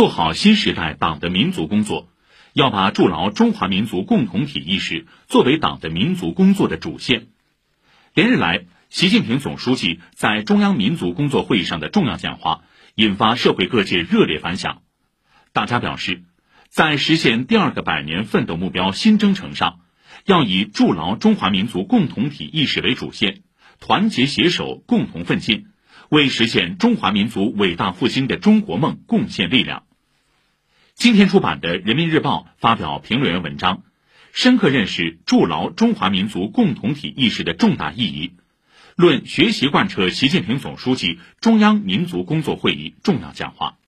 做好新时代党的民族工作，要把筑牢中华民族共同体意识作为党的民族工作的主线。连日来，习近平总书记在中央民族工作会议上的重要讲话，引发社会各界热烈反响。大家表示，在实现第二个百年奋斗目标新征程上，要以筑牢中华民族共同体意识为主线，团结携手，共同奋进。为实现中华民族伟大复兴的中国梦贡献力量。今天出版的《人民日报》发表评论员文章，深刻认识筑牢中华民族共同体意识的重大意义，论学习贯彻习近平总书记中央民族工作会议重要讲话。